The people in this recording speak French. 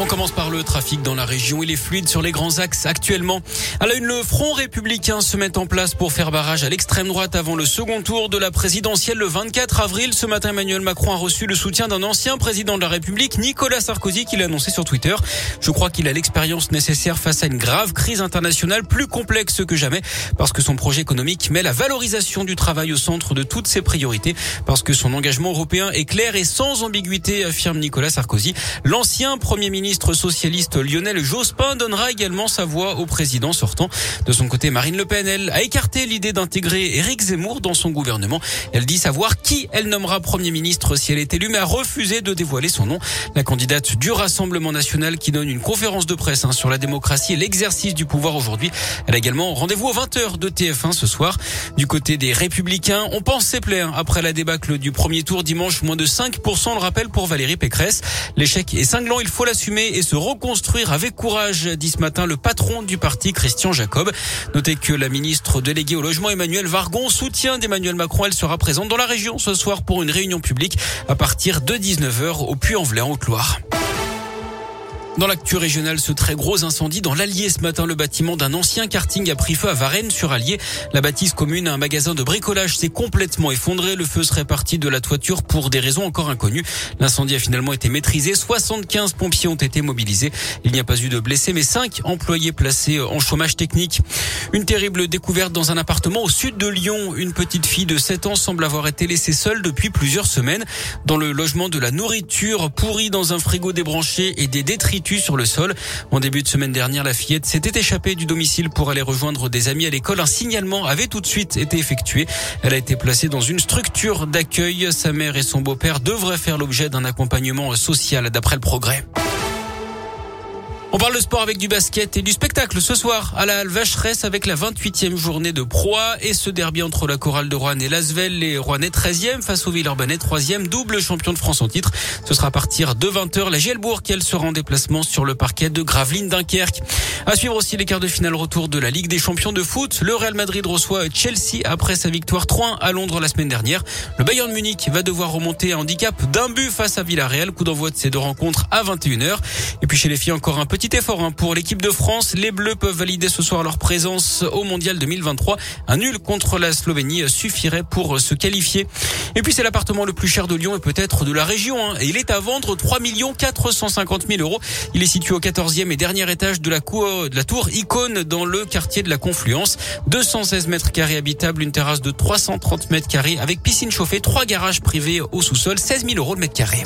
On commence par le trafic dans la région. Il est fluide sur les grands axes actuellement. À une, le Front républicain se met en place pour faire barrage à l'extrême droite avant le second tour de la présidentielle le 24 avril. Ce matin, Emmanuel Macron a reçu le soutien d'un ancien président de la République, Nicolas Sarkozy, qui l'a annoncé sur Twitter. Je crois qu'il a l'expérience nécessaire face à une grave crise internationale plus complexe que jamais parce que son projet économique met la valorisation du travail au centre de toutes ses priorités parce que son engagement européen est clair et sans ambiguïté, affirme Nicolas Sarkozy. L'ancien premier ministre ministre socialiste Lionel Jospin donnera également sa voix au président sortant. De son côté, Marine Le Pen, elle, a écarté l'idée d'intégrer Éric Zemmour dans son gouvernement. Elle dit savoir qui elle nommera Premier ministre si elle est élue, mais a refusé de dévoiler son nom. La candidate du Rassemblement national qui donne une conférence de presse hein, sur la démocratie et l'exercice du pouvoir aujourd'hui. Elle a également rendez-vous aux 20h de TF1 ce soir. Du côté des Républicains, on pense ses plaire après la débâcle du premier tour dimanche, moins de 5% le rappel pour Valérie Pécresse. L'échec est cinglant, il faut l'assumer et se reconstruire avec courage, dit ce matin le patron du parti, Christian Jacob. Notez que la ministre déléguée au logement, Emmanuel Vargon, soutien d'Emmanuel Macron. Elle sera présente dans la région ce soir pour une réunion publique à partir de 19h au Puy-en-Velay en Haute-Loire. Dans l'actu régionale, ce très gros incendie dans l'Allier ce matin, le bâtiment d'un ancien karting a pris feu à Varennes sur Allier. La bâtisse commune à un magasin de bricolage s'est complètement effondré. Le feu serait parti de la toiture pour des raisons encore inconnues. L'incendie a finalement été maîtrisé. 75 pompiers ont été mobilisés. Il n'y a pas eu de blessés, mais 5 employés placés en chômage technique. Une terrible découverte dans un appartement au sud de Lyon. Une petite fille de 7 ans semble avoir été laissée seule depuis plusieurs semaines. Dans le logement de la nourriture pourrie dans un frigo débranché et des détritus sur le sol. En début de semaine dernière, la fillette s'était échappée du domicile pour aller rejoindre des amis à l'école. Un signalement avait tout de suite été effectué. Elle a été placée dans une structure d'accueil. Sa mère et son beau-père devraient faire l'objet d'un accompagnement social d'après le progrès. On parle de sport avec du basket et du spectacle ce soir à la Vacheresse avec la 28e journée de proie et ce derby entre la chorale de Rouen et Lasvel. Les Rouennais 13e face au Villeurbanais 3e, double champion de France en titre. Ce sera à partir de 20h. La Gielbourg elle sera en déplacement sur le parquet de Gravelines Dunkerque. À suivre aussi les quarts de finale retour de la Ligue des champions de foot. Le Real Madrid reçoit Chelsea après sa victoire 3 à Londres la semaine dernière. Le Bayern Munich va devoir remonter à handicap d'un but face à Villarreal. Coup d'envoi de ces deux rencontres à 21h. Et puis chez les filles encore un peu Petit effort hein, pour l'équipe de France. Les Bleus peuvent valider ce soir leur présence au Mondial 2023. Un nul contre la Slovénie suffirait pour se qualifier. Et puis c'est l'appartement le plus cher de Lyon et peut-être de la région. Hein. Il est à vendre 3 450 000 euros. Il est situé au 14e et dernier étage de la, cour, de la tour Icône dans le quartier de la Confluence. 216 mètres carrés habitables, une terrasse de 330 mètres carrés avec piscine chauffée, trois garages privés au sous-sol, 16 000 euros le mètre carré.